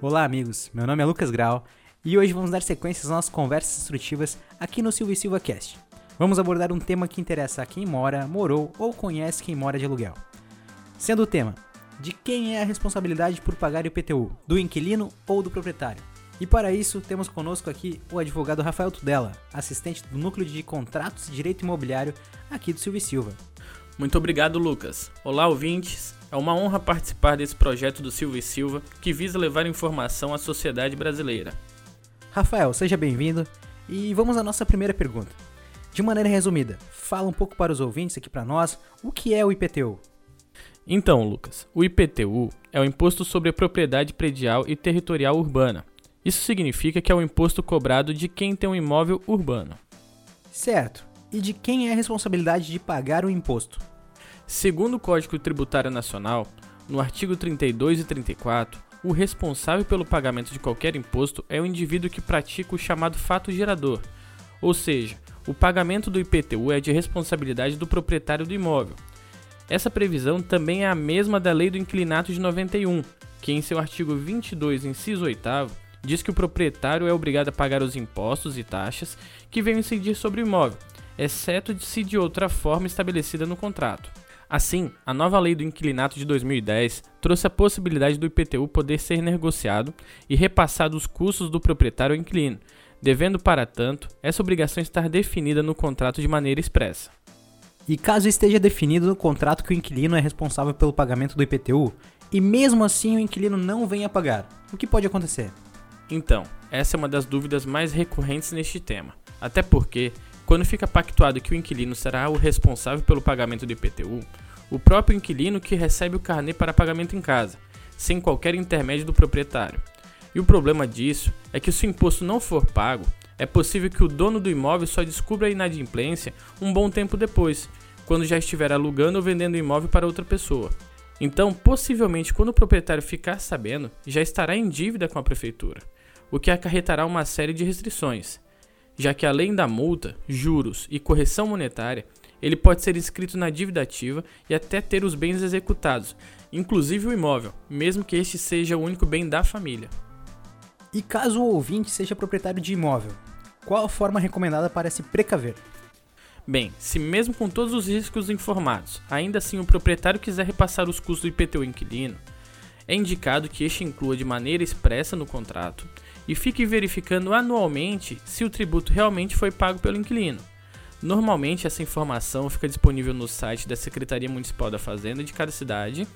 Olá, amigos. Meu nome é Lucas Grau e hoje vamos dar sequência às nossas conversas instrutivas aqui no Silvio Silva Cast. Vamos abordar um tema que interessa a quem mora, morou ou conhece quem mora de aluguel. Sendo o tema: de quem é a responsabilidade por pagar o IPTU? Do inquilino ou do proprietário? E para isso, temos conosco aqui o advogado Rafael Tudela, assistente do Núcleo de Contratos e Direito Imobiliário aqui do Silvio Silva. Muito obrigado, Lucas. Olá, ouvintes. É uma honra participar desse projeto do Silvio Silva que visa levar informação à sociedade brasileira. Rafael, seja bem-vindo e vamos à nossa primeira pergunta. De maneira resumida, fala um pouco para os ouvintes aqui para nós o que é o IPTU. Então, Lucas, o IPTU é o Imposto sobre a Propriedade Predial e Territorial Urbana. Isso significa que é o imposto cobrado de quem tem um imóvel urbano. Certo. E de quem é a responsabilidade de pagar o imposto? Segundo o Código Tributário Nacional, no artigo 32 e 34, o responsável pelo pagamento de qualquer imposto é o indivíduo que pratica o chamado fato gerador, ou seja, o pagamento do IPTU é de responsabilidade do proprietário do imóvel. Essa previsão também é a mesma da Lei do Inquilinato de 91, que em seu artigo 22, inciso 8 diz que o proprietário é obrigado a pagar os impostos e taxas que venham incidir sobre o imóvel, exceto se de outra forma estabelecida no contrato. Assim, a nova lei do inquilinato de 2010 trouxe a possibilidade do IPTU poder ser negociado e repassado os custos do proprietário ao inquilino, devendo, para tanto, essa obrigação estar definida no contrato de maneira expressa. E caso esteja definido no contrato que o inquilino é responsável pelo pagamento do IPTU, e mesmo assim o inquilino não venha pagar, o que pode acontecer? Então, essa é uma das dúvidas mais recorrentes neste tema. Até porque, quando fica pactuado que o inquilino será o responsável pelo pagamento do IPTU, o próprio inquilino que recebe o carnê para pagamento em casa, sem qualquer intermédio do proprietário. E o problema disso é que se o imposto não for pago, é possível que o dono do imóvel só descubra a inadimplência um bom tempo depois, quando já estiver alugando ou vendendo o imóvel para outra pessoa. Então, possivelmente, quando o proprietário ficar sabendo, já estará em dívida com a prefeitura, o que acarretará uma série de restrições, já que além da multa, juros e correção monetária, ele pode ser inscrito na dívida ativa e até ter os bens executados, inclusive o imóvel, mesmo que este seja o único bem da família. E caso o ouvinte seja proprietário de imóvel, qual a forma recomendada para se precaver? Bem, se mesmo com todos os riscos informados, ainda assim o proprietário quiser repassar os custos do IPTU inquilino, é indicado que este inclua de maneira expressa no contrato e fique verificando anualmente se o tributo realmente foi pago pelo inquilino. Normalmente essa informação fica disponível no site da Secretaria Municipal da Fazenda de cada cidade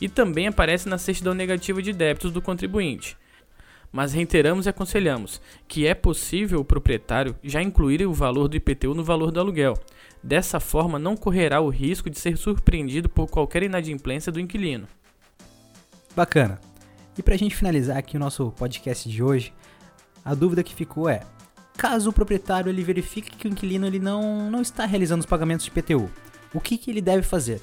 e também aparece na certidão negativa de débitos do contribuinte. Mas reiteramos e aconselhamos que é possível o proprietário já incluir o valor do IPTU no valor do aluguel. Dessa forma, não correrá o risco de ser surpreendido por qualquer inadimplência do inquilino. Bacana. E para a gente finalizar aqui o nosso podcast de hoje, a dúvida que ficou é: caso o proprietário ele verifique que o inquilino ele não, não está realizando os pagamentos de IPTU, o que, que ele deve fazer?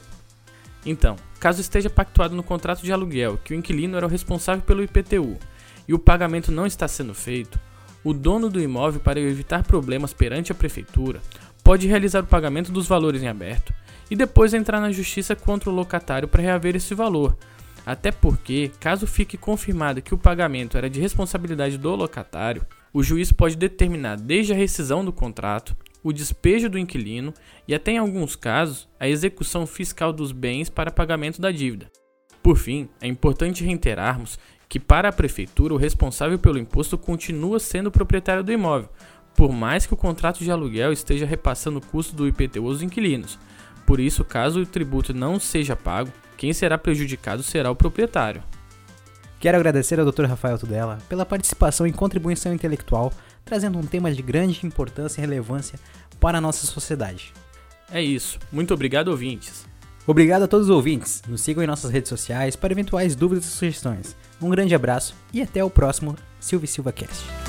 Então, caso esteja pactuado no contrato de aluguel que o inquilino era o responsável pelo IPTU e o pagamento não está sendo feito, o dono do imóvel, para evitar problemas perante a prefeitura, pode realizar o pagamento dos valores em aberto e depois entrar na justiça contra o locatário para reaver esse valor, até porque, caso fique confirmado que o pagamento era de responsabilidade do locatário, o juiz pode determinar desde a rescisão do contrato, o despejo do inquilino e, até em alguns casos, a execução fiscal dos bens para pagamento da dívida. Por fim, é importante reiterarmos que, para a prefeitura, o responsável pelo imposto continua sendo o proprietário do imóvel, por mais que o contrato de aluguel esteja repassando o custo do IPTU aos inquilinos. Por isso, caso o tributo não seja pago, quem será prejudicado será o proprietário. Quero agradecer ao Dr. Rafael Tudela pela participação em contribuição intelectual, trazendo um tema de grande importância e relevância para a nossa sociedade. É isso. Muito obrigado, ouvintes. Obrigado a todos os ouvintes. Nos sigam em nossas redes sociais para eventuais dúvidas e sugestões. Um grande abraço e até o próximo Silvio Silva Cast.